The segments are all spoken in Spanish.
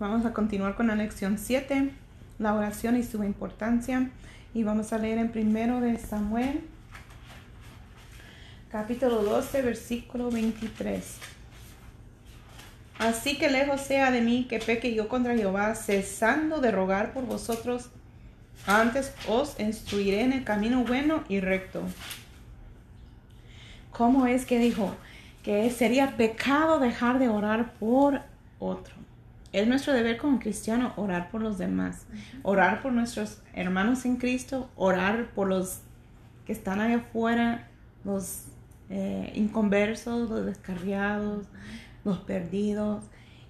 Vamos a continuar con la lección 7, la oración y su importancia. Y vamos a leer en primero de Samuel, capítulo 12, versículo 23. Así que lejos sea de mí que peque yo contra Jehová, cesando de rogar por vosotros. Antes os instruiré en el camino bueno y recto. ¿Cómo es que dijo que sería pecado dejar de orar por otro? Es nuestro deber como cristiano orar por los demás, orar por nuestros hermanos en Cristo, orar por los que están allá afuera, los eh, inconversos, los descarriados, los perdidos.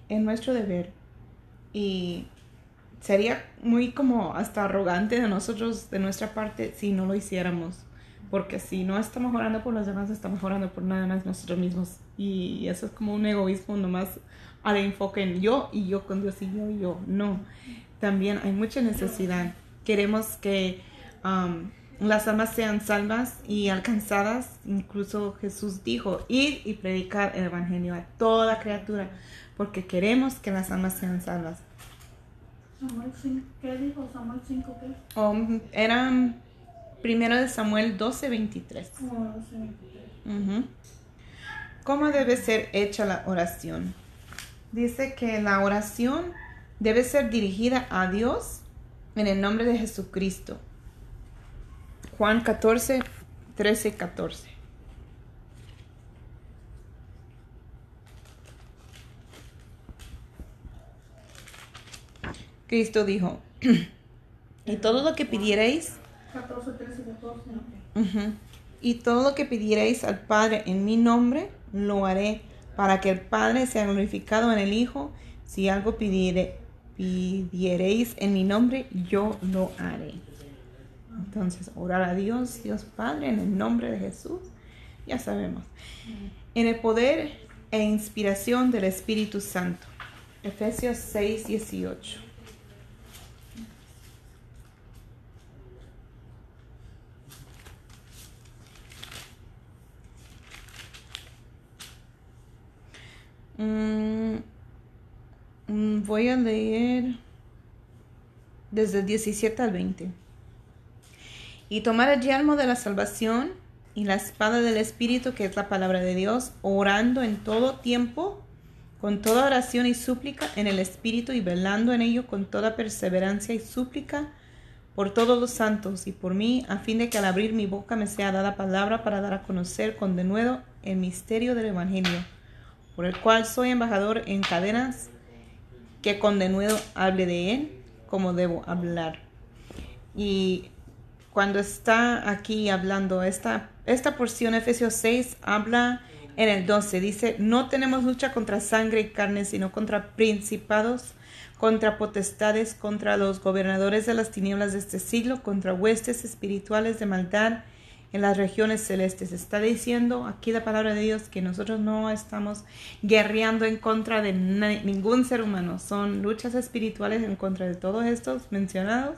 Es nuestro deber. Y sería muy como hasta arrogante de nosotros, de nuestra parte, si no lo hiciéramos. Porque si no estamos orando por los demás, estamos orando por nada más nosotros mismos. Y eso es como un egoísmo nomás al enfoque en yo y yo con Dios y yo y yo. No, también hay mucha necesidad. Queremos que um, las almas sean salvas y alcanzadas. Incluso Jesús dijo, ir y predicar el Evangelio a toda criatura, porque queremos que las almas sean salvas. ¿Qué dijo Samuel 5? ¿qué? Um, eran primero de Samuel 12, 23. Oh, 12, 23. Ujú. ¿Cómo debe ser hecha la oración? Dice que la oración debe ser dirigida a Dios en el nombre de Jesucristo. Juan 14, 13, 14. Cristo dijo, y todo lo que pidierais 14, 13, 14. Ujú. Y todo lo que pidierais al Padre en mi nombre, lo haré, para que el Padre sea glorificado en el Hijo. Si algo pidiere, pidiereis en mi nombre, yo lo haré. Entonces, orar a Dios, Dios Padre, en el nombre de Jesús, ya sabemos. En el poder e inspiración del Espíritu Santo. Efesios 6, 18. Mm, mm, voy a leer desde el 17 al 20. Y tomar el yelmo de la salvación y la espada del Espíritu, que es la palabra de Dios, orando en todo tiempo, con toda oración y súplica en el Espíritu y velando en ello con toda perseverancia y súplica por todos los santos y por mí, a fin de que al abrir mi boca me sea dada palabra para dar a conocer con denuedo el misterio del Evangelio por el cual soy embajador en cadenas, que con denuedo hable de él como debo hablar. Y cuando está aquí hablando, esta, esta porción, Efesios 6, habla en el 12, dice, no tenemos lucha contra sangre y carne, sino contra principados, contra potestades, contra los gobernadores de las tinieblas de este siglo, contra huestes espirituales de maldad en las regiones celestes. Está diciendo aquí la palabra de Dios que nosotros no estamos guerreando en contra de ningún ser humano. Son luchas espirituales en contra de todos estos mencionados.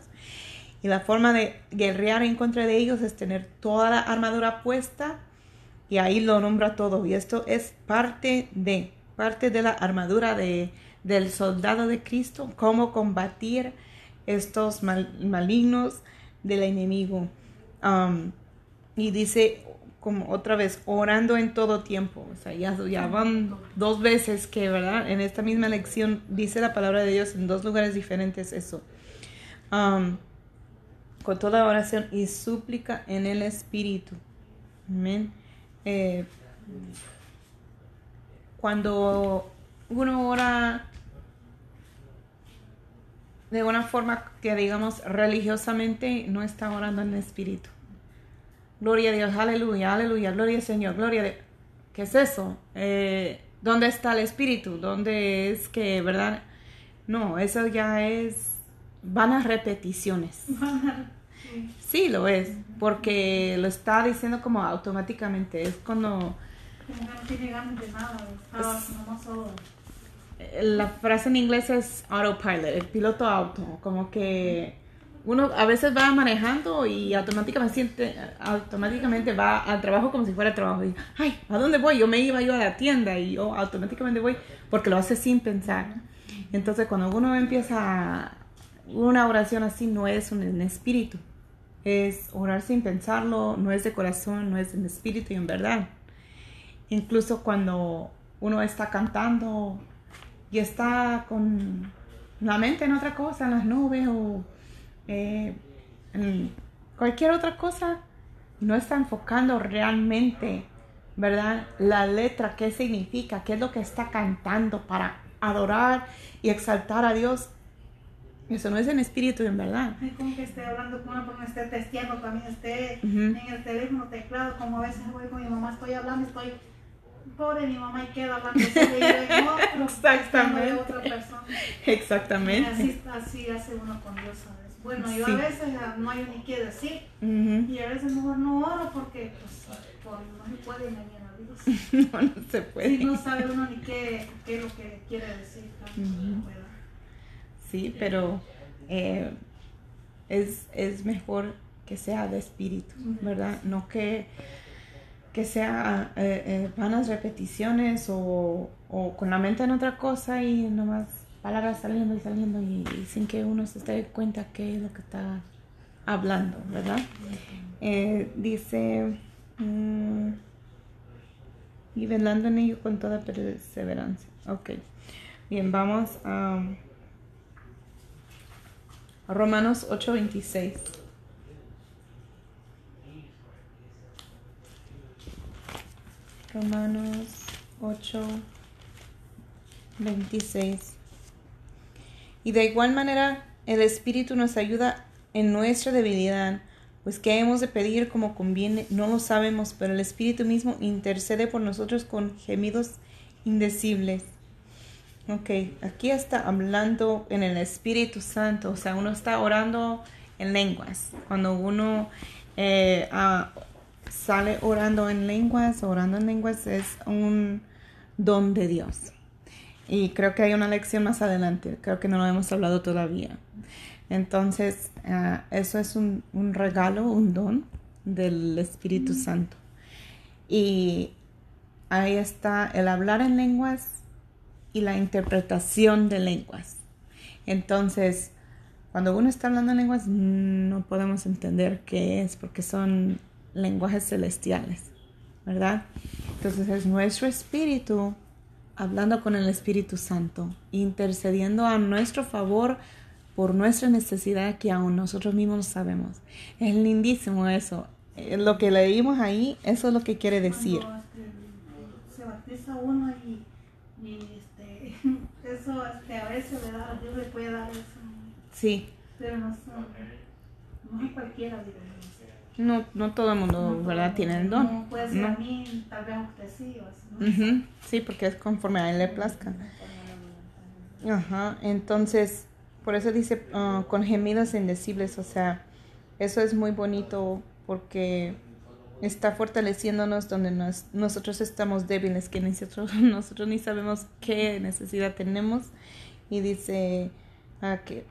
Y la forma de guerrear en contra de ellos es tener toda la armadura puesta y ahí lo nombra todo. Y esto es parte de, parte de la armadura de, del soldado de Cristo, cómo combatir estos mal- malignos del enemigo. Um, y dice como otra vez, orando en todo tiempo. O sea, ya, ya van dos veces que, ¿verdad? En esta misma lección dice la palabra de Dios en dos lugares diferentes eso. Con toda oración y súplica en el Espíritu. Amén. Eh, cuando uno ora de una forma que digamos religiosamente, no está orando en el Espíritu. Gloria a Dios, aleluya, aleluya, gloria al Señor, gloria a Dios. ¿Qué es eso? Eh, ¿Dónde está el Espíritu? ¿Dónde es que, verdad? No, eso ya es vanas repeticiones. Sí, lo es, porque lo está diciendo como automáticamente. Es cuando eh, la frase en inglés es autopilot, el piloto auto, como que uno a veces va manejando y automáticamente siente, automáticamente va al trabajo como si fuera trabajo y ay, ¿a dónde voy? Yo me iba yo a la tienda y yo automáticamente voy porque lo hace sin pensar. Entonces cuando uno empieza una oración así no es un, en espíritu, es orar sin pensarlo, no es de corazón, no es en espíritu y en verdad. Incluso cuando uno está cantando y está con la mente en otra cosa, en las nubes o eh, cualquier otra cosa, no está enfocando realmente, ¿verdad? La letra, qué significa, qué es lo que está cantando para adorar y exaltar a Dios. Eso no es en espíritu, en verdad. Es como que esté hablando con persona, esté testeando, también esté en el teléfono teclado, como a veces voy con mi mamá, estoy hablando, estoy pobre mi mamá y queda hablando Exactamente. otra persona. Exactamente. Y así, así hace uno con Dios a veces. Bueno, yo Sí. a veces no hay ni qué decir y a veces mejor no oro porque pues, por- no se puede engañar a Dios. No, no se puede. Si no sabe uno ni qué, qué es lo que quiere decir. Ujú. ¿verdad? Sí, pero eh, es, es mejor que sea de espíritu, ¿verdad? No que, que sea eh, eh, vanas repeticiones o, o con la mente en otra cosa y nomás palabras saliendo y saliendo y, sin que uno se dé cuenta qué es lo que está hablando, ¿verdad? Eh, dice, mm, y velando en ello con toda perseverancia. Ok, bien, vamos a... Romanos 8:26. Romanos 8:26. Y de igual manera el Espíritu nos ayuda en nuestra debilidad, pues qué hemos de pedir como conviene, no lo sabemos, pero el Espíritu mismo intercede por nosotros con gemidos indecibles. Ok, aquí está hablando en el Espíritu Santo, o sea, uno está orando en lenguas. Cuando uno eh, ah, sale orando en lenguas, orando en lenguas es un don de Dios. Y creo que hay una lección más adelante, creo que no lo hemos hablado todavía. Entonces, ah, eso es un, un regalo, un don del Espíritu Santo. Y ahí está el hablar en lenguas y la interpretación de lenguas. Entonces, cuando uno está hablando en lenguas, no podemos entender qué es, porque son lenguajes celestiales, ¿verdad? Entonces es nuestro espíritu hablando con el Espíritu Santo, intercediendo a nuestro favor por nuestra necesidad que aún nosotros mismos sabemos. Es lindísimo eso. Eh, Lo que leímos ahí, eso es lo que quiere decir. Este, se bautiza uno y, y, este, eso este, a veces le da, Dios le puede dar eso, Sí, pero no no cualquiera, digamos. No, no todo el mundo, ¿verdad? Tiene el don. No puede ser No. a mí, tal vez a usted sí, Sí, porque es conforme a él le plazca. Ajá, entonces, por eso dice ah, con gemidos indecibles, o sea, eso es muy bonito porque está fortaleciéndonos donde nos- nosotros estamos débiles, que nosotros, nosotros ni sabemos qué necesidad tenemos. Y dice ah, que,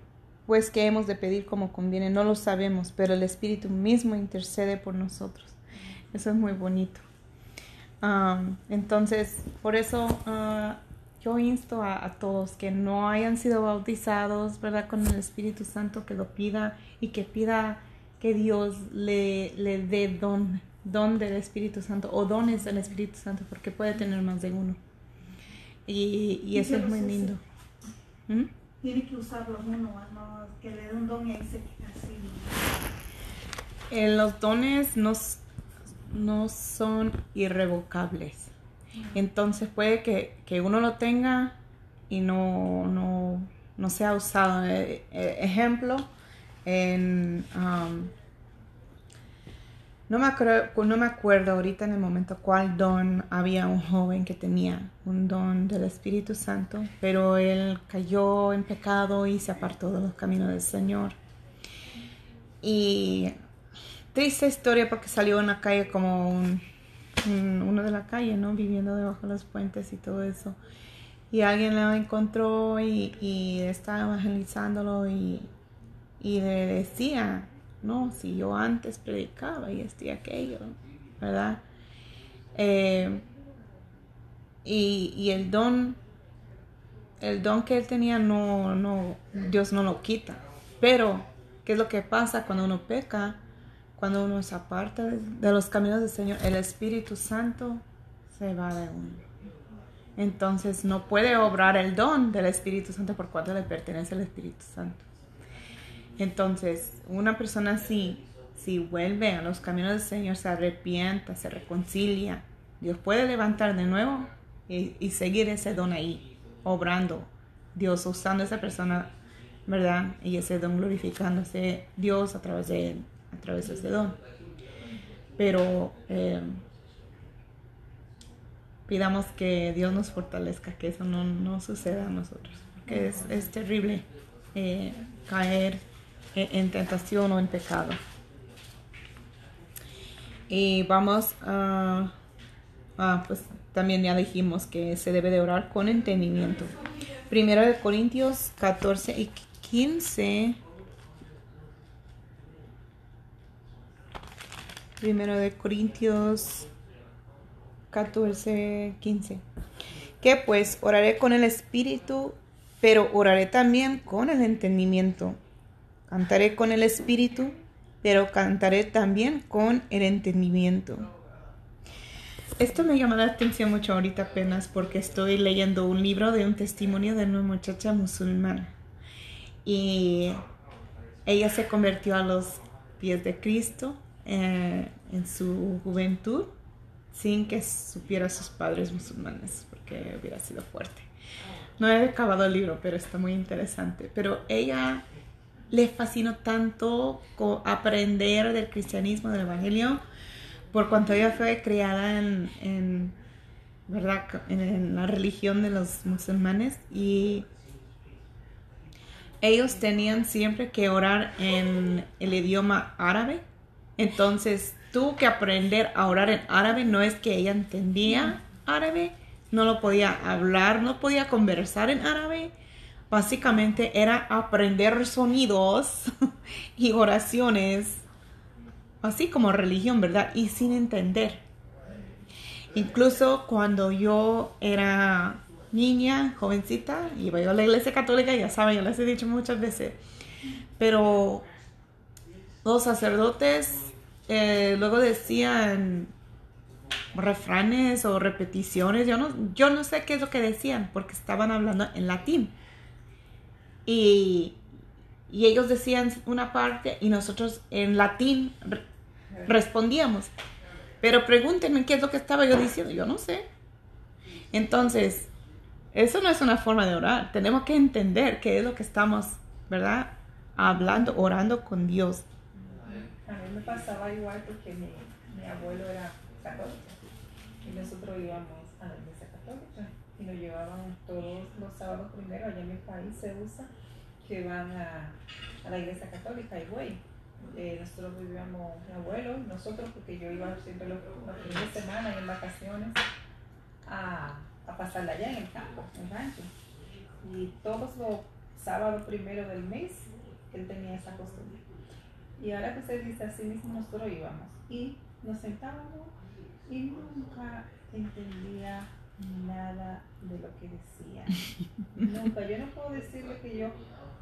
pues, que hemos de pedir como conviene, no lo sabemos, pero el Espíritu mismo intercede por nosotros. Eso es muy bonito. Am, entonces, por eso ah, yo insto a, a todos que no hayan sido bautizados, ¿verdad? Con el Espíritu Santo, que lo pida y que pida que Dios le, le dé don, don del Espíritu Santo o dones del Espíritu Santo, porque puede tener más de uno. Y, y eso es muy lindo. ¿Mm? Tiene que usarlo uno, no que le dé un don y ahí se así. Eh, los dones no, no son irrevocables. Entonces puede que, que uno lo tenga y no, no, no sea usado. Eh, eh, ejemplo, en, um, no, me acuerdo, no me acuerdo ahorita en el momento cuál don había un joven que tenía un don del Espíritu Santo, pero él cayó en pecado y se apartó de los caminos del Señor. Y triste historia porque salió en la calle como un, un- uno de la calle, ¿no? Viviendo debajo de los puentes y todo eso. Y alguien lo encontró y, y estaba evangelizándolo y, y le decía, no, si yo antes predicaba y esto y aquello, ¿verdad? Eh, y, y el don el don que él tenía no, no, Dios no lo quita. Pero, ¿qué es lo que pasa cuando uno peca? Cuando uno se aparta de los caminos del Señor, el Espíritu Santo se va de uno. Entonces no puede obrar el don del Espíritu Santo por cuanto le pertenece al Espíritu Santo. Entonces, una persona así, si vuelve a los caminos del Señor, se arrepienta, se reconcilia, Dios puede levantar de nuevo y, seguir ese don ahí, obrando. Dios usando a esa persona, ¿verdad? Y ese don glorificándose Dios a través de a través de ese don. Pero eh, pidamos que Dios nos fortalezca, que eso no, suceda a nosotros, porque es, terrible eh, caer en, tentación o en pecado. Y vamos a, pues también ya dijimos que se debe de orar con entendimiento. Primero de Corintios 14 y 15. Primero de Corintios 14, 15. Que pues oraré con el espíritu, pero oraré también con el entendimiento. Cantaré con el espíritu, pero cantaré también con el entendimiento. Esto me llama la atención mucho ahorita apenas porque estoy leyendo un libro de un testimonio de una muchacha musulmana. Y ella se convirtió a los pies de Cristo eh, en su juventud sin que supiera sus padres musulmanes, porque hubiera sido fuerte. No he acabado el libro, pero está muy interesante. Pero ella le fascinó tanto aprender del cristianismo, del evangelio, por cuanto ella fue criada en, ¿verdad? en la religión de los musulmanes y ellos tenían siempre que orar en el idioma árabe. Entonces, tuvo que aprender a orar en árabe. No es que ella entendía árabe, no lo podía hablar, no podía conversar en árabe. Básicamente era aprender sonidos y oraciones, así como religión, ¿verdad? Y sin entender. Incluso cuando yo era niña, jovencita, iba yo a la iglesia católica, ya saben, ya les he dicho muchas veces, pero los sacerdotes eh, luego decían refranes o repeticiones, yo no, yo no sé qué es lo que decían, porque estaban hablando en latín. Y, ellos decían una parte y nosotros en latín respondíamos. Pero pregúntenme qué es lo que estaba yo diciendo, yo no sé. Entonces, eso no es una forma de orar. Tenemos que entender qué es lo que estamos, ¿verdad? Hablando, orando con Dios. A mí me pasaba igual porque mi, mi abuelo era católico y nosotros íbamos a la iglesia católica y nos llevaban todos los sábados primero, allá en mi país se usa que van a, a la iglesia católica y güey. Eh, nosotros vivíamos mi abuelo, nosotros, porque yo iba siempre los, fines de semana y en vacaciones a, a pasarla allá en el campo, en el rancho. Y todos los sábados primero del mes, él tenía esa costumbre. Y ahora que usted dice así mismo, nosotros íbamos y nos sentábamos y nunca entendía nada de lo que decía. nunca. Yo no puedo decirle que yo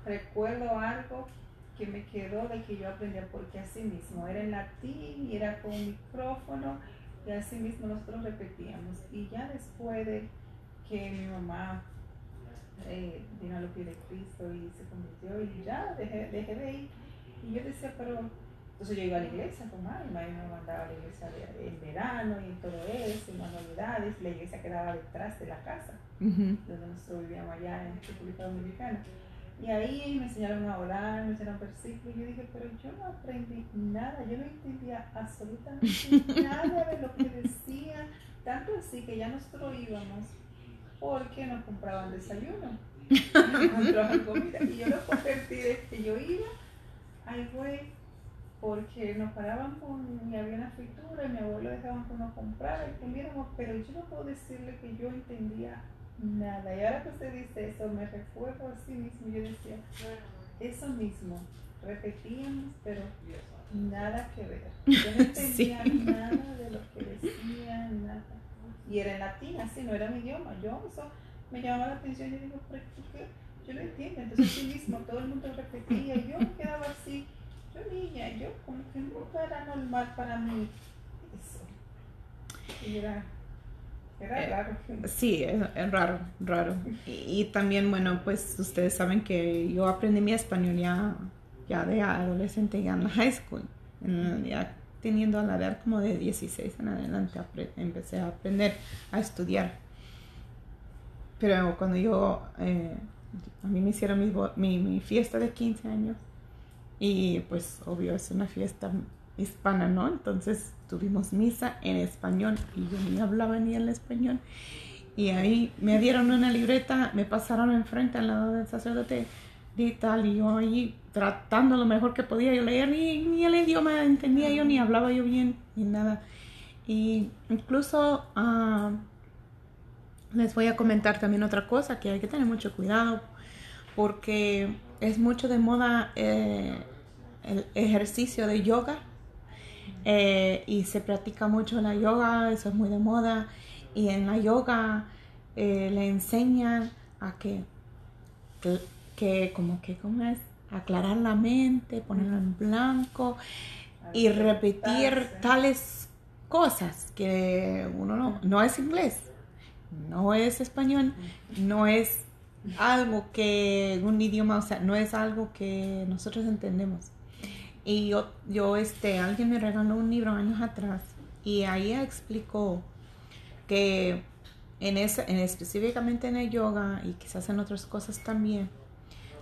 recuerdo algo que me quedó de que yo aprendía porque así mismo era en latín y era con micrófono y así mismo nosotros repetíamos. Y ya después de que mi mamá eh, vino a los pies de Cristo y se convirtió y ya dejé, dejé de ir y yo decía, pero, entonces yo iba a la iglesia con mami, mami me mandaba a la iglesia en verano y todo eso, y manualidades, la iglesia quedaba detrás de la casa, donde nosotros vivíamos allá en República Dominicana. Y ahí me enseñaron a orar, me enseñaron versículos, y yo dije, pero yo no aprendí nada, yo no entendía absolutamente nada de lo que decía, tanto así que ya nosotros íbamos porque nos compraban desayuno, nos compraban comida, y yo lo convertí de que yo iba Ahí fue porque nos paraban con, y había una fritura y mi abuelo dejaban que nos comprara y comiéramos, pero yo no puedo decirle que yo entendía nada. Y ahora que usted dice eso, me recuerdo así mismo, yo decía, eso mismo, repetíamos, pero nada que ver. Yo no entendía nada de lo que decían, nada. Y era en latín, así no era mi idioma. Yo me llamaba la atención. Yo digo, ¿por qué? Yo no entiendo. Entonces, sí mismo, todo el mundo repetía. Y yo me quedaba así. Niña, yo como que no era normal para mí eso. Y era. Era Eh, raro. Sí, es, es raro, raro. Y, y también, bueno, pues ustedes saben que yo aprendí mi español ya, ya de adolescente, ya en la high school. En- ya teniendo a la edad como de 16 en adelante, empecé a aprender a estudiar. Pero cuando yo, eh, a mí me hicieron mi, mi, mi fiesta de 15 años y pues obvio es una fiesta hispana, ¿no? Entonces tuvimos misa en español y yo ni hablaba ni el español. Y ahí me dieron una libreta, me pasaron enfrente al lado del sacerdote y tal, y yo ahí tratando lo mejor que podía yo leer, ni, ni el idioma entendía yo, ni hablaba yo bien, ni nada. Y incluso ah, les voy a comentar también otra cosa, que hay que tener mucho cuidado, porque es mucho de moda eh, el ejercicio de yoga. eh, y se practica mucho la yoga, eso es muy de moda. Y en la yoga eh, le enseñan a que, que, que como que, ¿cómo es? Aclarar la mente, ponerla en blanco y repetir tales cosas que uno no, no es inglés, no es español, no es algo que un idioma, o sea, no es algo que nosotros entendemos. Y yo, yo este, alguien me regaló un libro años atrás y ahí explicó que en ese, en específicamente en el yoga y quizás en otras cosas también,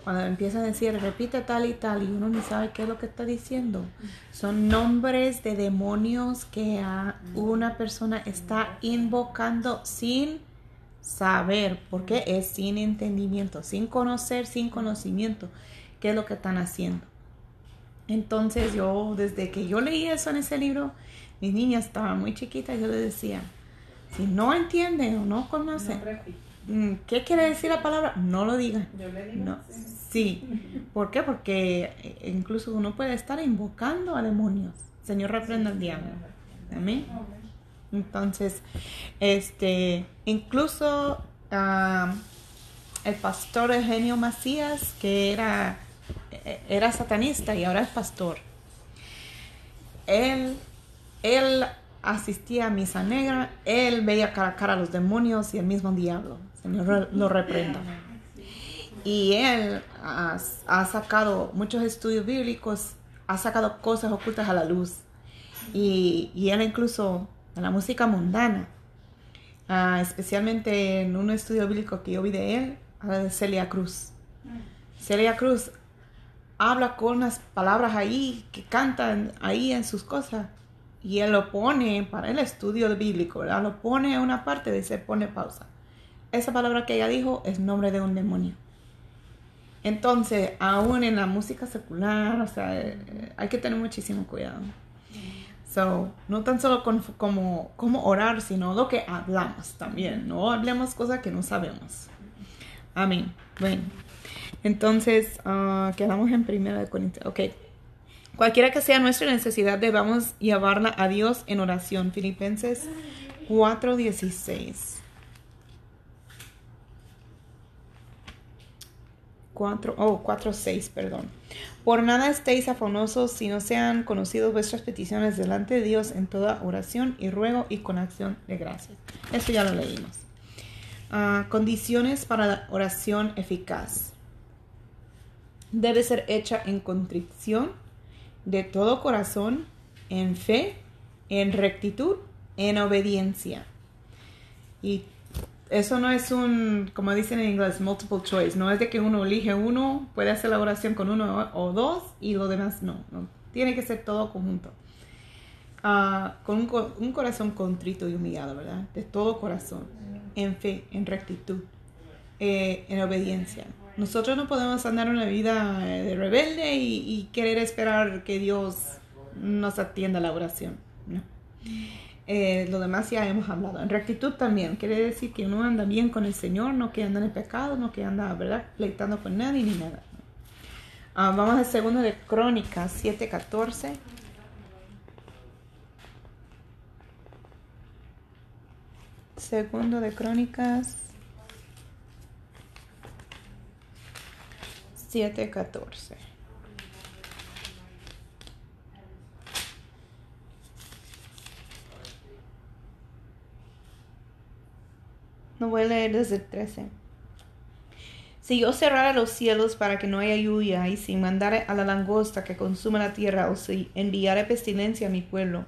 cuando empieza a decir repite tal y tal y uno ni sabe qué es lo que está diciendo, son nombres de demonios que a una persona está invocando sin saber, porque es sin entendimiento, sin conocer, sin conocimiento, qué es lo que están haciendo. Entonces yo, desde que yo leí eso en ese libro, mis niñas estaban muy chiquitas, yo les decía, si no entienden o no conocen, No mm, ¿qué quiere decir la palabra? No lo digan. Yo le digo No, así. sí. ¿Por qué? Porque eh, incluso uno puede estar invocando a demonios. Señor, reprenda al diablo. Amén. Entonces, este, incluso el pastor Eugenio Macías, que era, era satanista y ahora es pastor, él, él asistía a misa negra, él veía cara a cara a los demonios y el mismo diablo. Señor lo reprenda. Y él ha, ha sacado muchos estudios bíblicos, ha sacado cosas ocultas a la luz. Y, y él incluso en la música mundana, ah, especialmente en un estudio bíblico que yo vi de él, habla de Celia Cruz. Celia Cruz habla con unas palabras ahí que cantan ahí en sus cosas y él lo pone para el estudio bíblico, ¿verdad? Lo pone en una parte, dice, pone pausa. Esa palabra que ella dijo es nombre de un demonio. Entonces, aún en la música secular, o sea, eh, hay que tener muchísimo cuidado. So, no tan solo con, como, como orar, sino lo que hablamos también. No hablemos cosas que no sabemos. Amén. Bueno, entonces ah, quedamos en primera de Corintios. Ok. Cualquiera que sea nuestra necesidad, debamos llevarla a Dios en oración. Filipenses 4:16. 4, oh, 4, 6, perdón. Por nada estéis afanosos si no sean conocidos vuestras peticiones delante de Dios en toda oración y ruego y con acción de gracias. Eso ya lo leímos. Ah, condiciones para la oración eficaz. Debe ser hecha en contrición, de todo corazón, en fe, en rectitud, en obediencia. Y eso no es un, como dicen en inglés, multiple choice. No es de que uno elige uno, puede hacer la oración con uno o dos y lo demás no. Tiene que ser todo conjunto. Ah, con un, un corazón contrito y humillado, ¿verdad? De todo corazón. En fe, en rectitud, eh, en obediencia. Nosotros no podemos andar una vida eh, de rebelde y, y querer esperar que Dios nos atienda la oración. No. Eh, lo demás ya hemos hablado. En rectitud también quiere decir que uno anda bien con el Señor, no que anda en el pecado, no que anda, ¿verdad?, pleitando con nadie ni nada. Ah, vamos al segundo de Crónicas 7:14. Segundo de Crónicas 7:14. No voy a leer desde el 13. Si yo cerrara los cielos para que no haya lluvia, y si mandara a la langosta que consuma la tierra, o si enviara pestilencia a mi pueblo,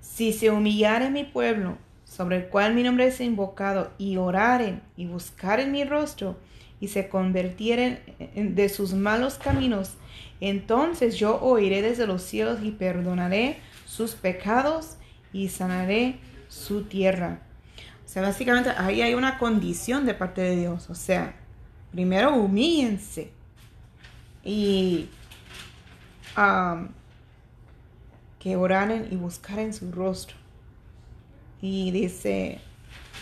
si se humillare mi pueblo, sobre el cual mi nombre es invocado, y oraren y buscaren mi rostro, y se convirtieren de sus malos caminos, entonces yo oiré desde los cielos y perdonaré sus pecados y sanaré su tierra. O sea, básicamente ahí hay una condición de parte de Dios. O sea, primero humíllense y um, que oraren y buscaren su rostro. Y dice,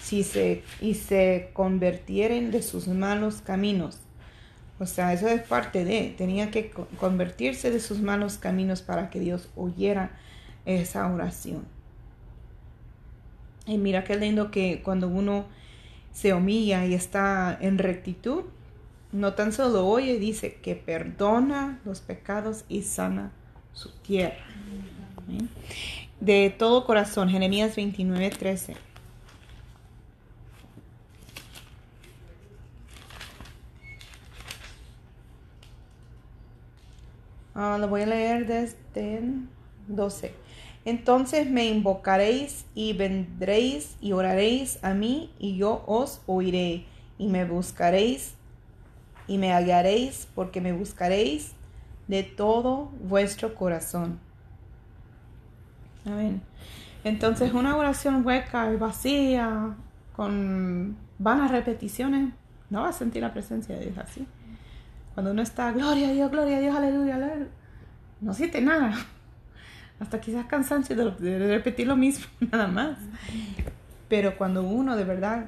si se, y se convirtieren de sus malos caminos. O sea, eso es parte de, tenía que convertirse de sus malos caminos para que Dios oyera esa oración. Y mira qué lindo que cuando uno se humilla y está en rectitud, no tan solo oye, dice que perdona los pecados y sana su tierra. De todo corazón, Jeremías 29, 13. Ah, lo voy a leer desde 12. Entonces me invocaréis y vendréis y oraréis a mí y yo os oiré y me buscaréis y me hallaréis porque me buscaréis de todo vuestro corazón. Amén. Entonces una oración hueca y vacía, con vanas repeticiones, no va a sentir la presencia de Dios así. Cuando uno está, gloria a Dios, gloria a Dios, aleluya, aleluya, no siente nada hasta quizás cansancio de, repetir lo mismo, nada más. Pero cuando uno de verdad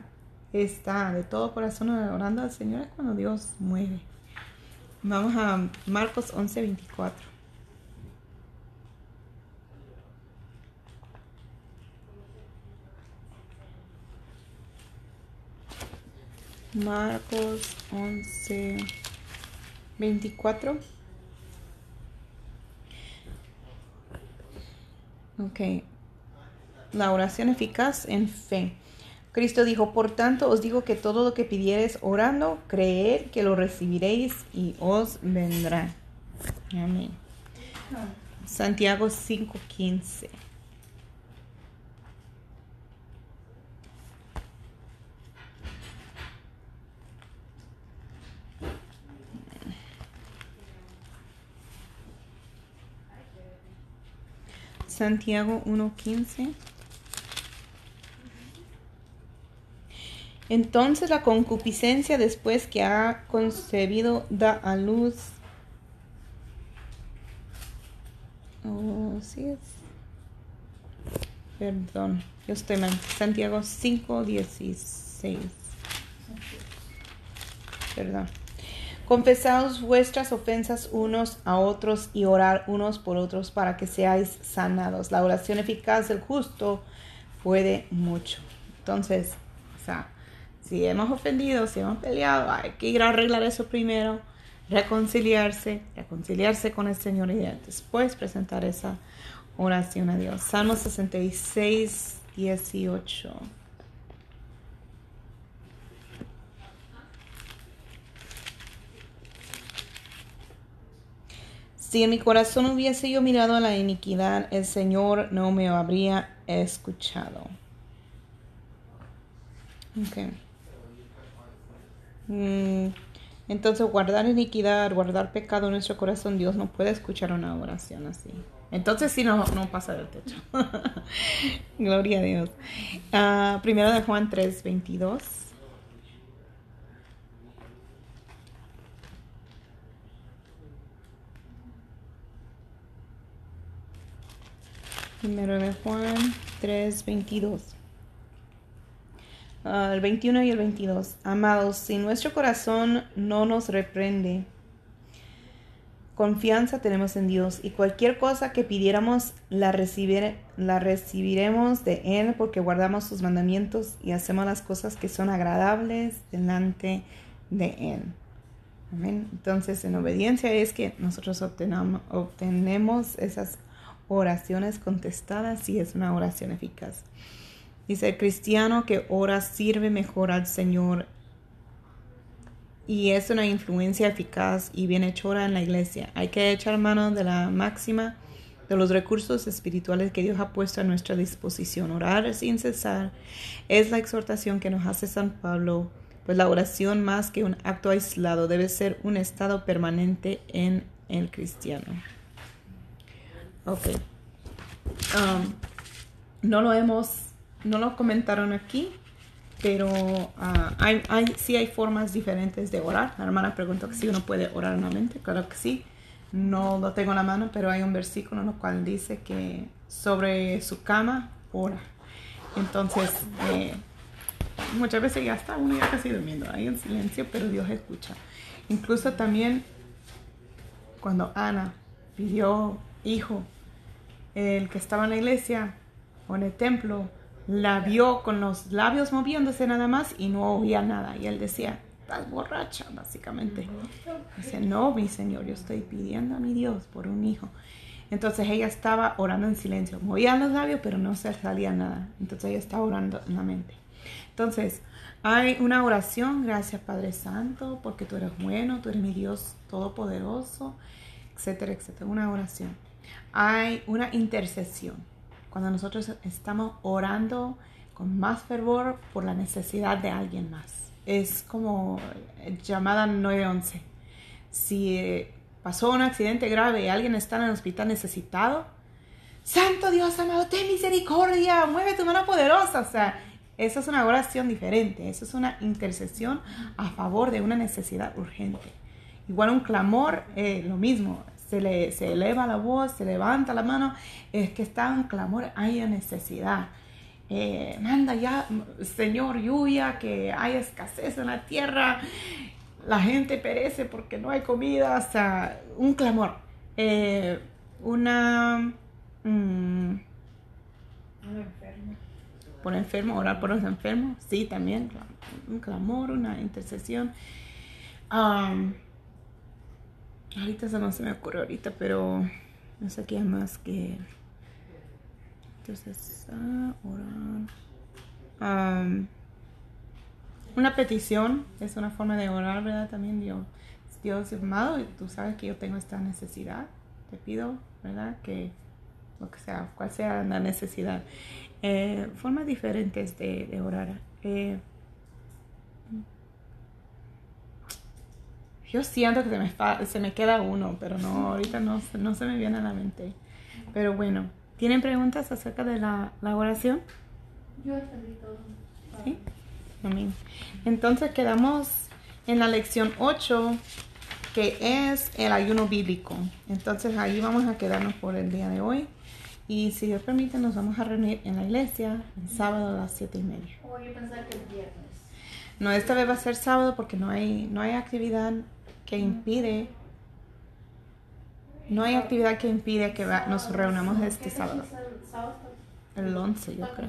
está de todo corazón orando al Señor es cuando Dios mueve. Vamos a Marcos 11, 24. Marcos 11, 24. Ok. La oración eficaz en fe. Cristo dijo, por tanto os digo que todo lo que pidiereis orando, creer que lo recibiréis y os vendrá. Amén. Santiago 5:15. Santiago 1.15. Entonces la concupiscencia después que ha concebido da a luz. Oh, sí es. Perdón, yo estoy mal. Santiago 5.16. Perdón. Confesaos vuestras ofensas unos a otros y orar unos por otros para que seáis sanados. La oración eficaz del justo puede mucho. Entonces, o sea, si hemos ofendido, si hemos peleado, hay que ir a arreglar eso primero, reconciliarse, reconciliarse con el Señor y después presentar esa oración a Dios. Salmo 66, 18. Si en mi corazón hubiese yo mirado a la iniquidad, el Señor no me habría escuchado. Okay. Mm, entonces, guardar iniquidad, guardar pecado en nuestro corazón, Dios no puede escuchar una oración así. Entonces, sí, no, no pasa del techo. Gloria a Dios. Uh, primero de Juan 3, 22. Primero de Juan 3, 22. el 21 y el 22. Amados, si nuestro corazón no nos reprende, confianza tenemos en Dios y cualquier cosa que pidiéramos la, la recibiremos de Él porque guardamos sus mandamientos y hacemos las cosas que son agradables delante de Él. Amén. Entonces, en obediencia es que nosotros obtenamos, obtenemos esas oraciones contestadas y es una oración eficaz. Dice, el cristiano que ora sirve mejor al Señor y es una influencia eficaz y bienhechora en la iglesia. Hay que echar mano de la máxima de los recursos espirituales que Dios ha puesto a nuestra disposición. Orar sin cesar es la exhortación que nos hace San Pablo, pues la oración más que un acto aislado debe ser un estado permanente en el cristiano. Ok. Um, no lo hemos no lo comentaron aquí, pero uh, hay, sí hay formas diferentes de orar. La hermana preguntó si uno puede orar en la mente. Claro que sí. No lo tengo en la mano, pero hay un versículo en el cual dice que sobre su cama ora. Entonces, eh, muchas veces ya está uno ya casi durmiendo, ahí en silencio, pero Dios escucha. Incluso también cuando Ana pidió hijo, el que estaba en la iglesia o en el templo, la vio con los labios moviéndose nada más y no oía nada. Y él decía, estás borracha, básicamente. Dice, no, mi Señor, yo estoy pidiendo a mi Dios por un hijo. Entonces ella estaba orando en silencio. Movía los labios, pero no se salía nada. Entonces ella estaba orando en la mente. Entonces, hay una oración, gracias Padre Santo, porque tú eres bueno, tú eres mi Dios todopoderoso, etcétera, etcétera. Una oración. Hay una intercesión cuando nosotros estamos orando con más fervor por la necesidad de alguien más. Es como llamada 911. Si eh, pasó un accidente grave y alguien está en el hospital necesitado, Santo Dios amado, ten misericordia, mueve tu mano poderosa. O sea, esa es una oración diferente, esa es una intercesión a favor de una necesidad urgente. Igual un clamor, eh, lo mismo, se, le, se eleva la voz, se levanta la mano, es que está en clamor, hay necesidad. Eh, manda ya, Señor, lluvia, que hay escasez en la tierra, la gente perece porque no hay comida, o sea, un clamor. Eh, una... Mm, un enfermo. Por enfermo, orar por los enfermos, sí, también, un clamor, una intercesión. Um, Ahorita eso no se me ocurre ahorita, pero no sé qué más que. Entonces, ah, orar. una petición es una forma de orar, ¿verdad? También Dios, Dios amado, tú sabes que yo tengo esta necesidad. Te pido, ¿verdad? Que lo que sea, cual sea la necesidad. Eh, formas diferentes de, de orar. Eh, Yo siento que se me, se me queda uno, pero no, ahorita no, no se me viene a la mente. Pero bueno, ¿tienen preguntas acerca de la, la oración? Yo entendí todo. ¿Sí? Amén. Entonces quedamos en la lección 8, que es el ayuno bíblico. Entonces ahí vamos a quedarnos por el día de hoy. Y si Dios permite, nos vamos a reunir en la iglesia el sábado a las 7 y media. O yo pensar que el viernes. No, esta vez va a ser sábado porque no hay, no hay actividad que impide, no hay actividad que impide que nos reunamos este sábado. El 11, yo creo.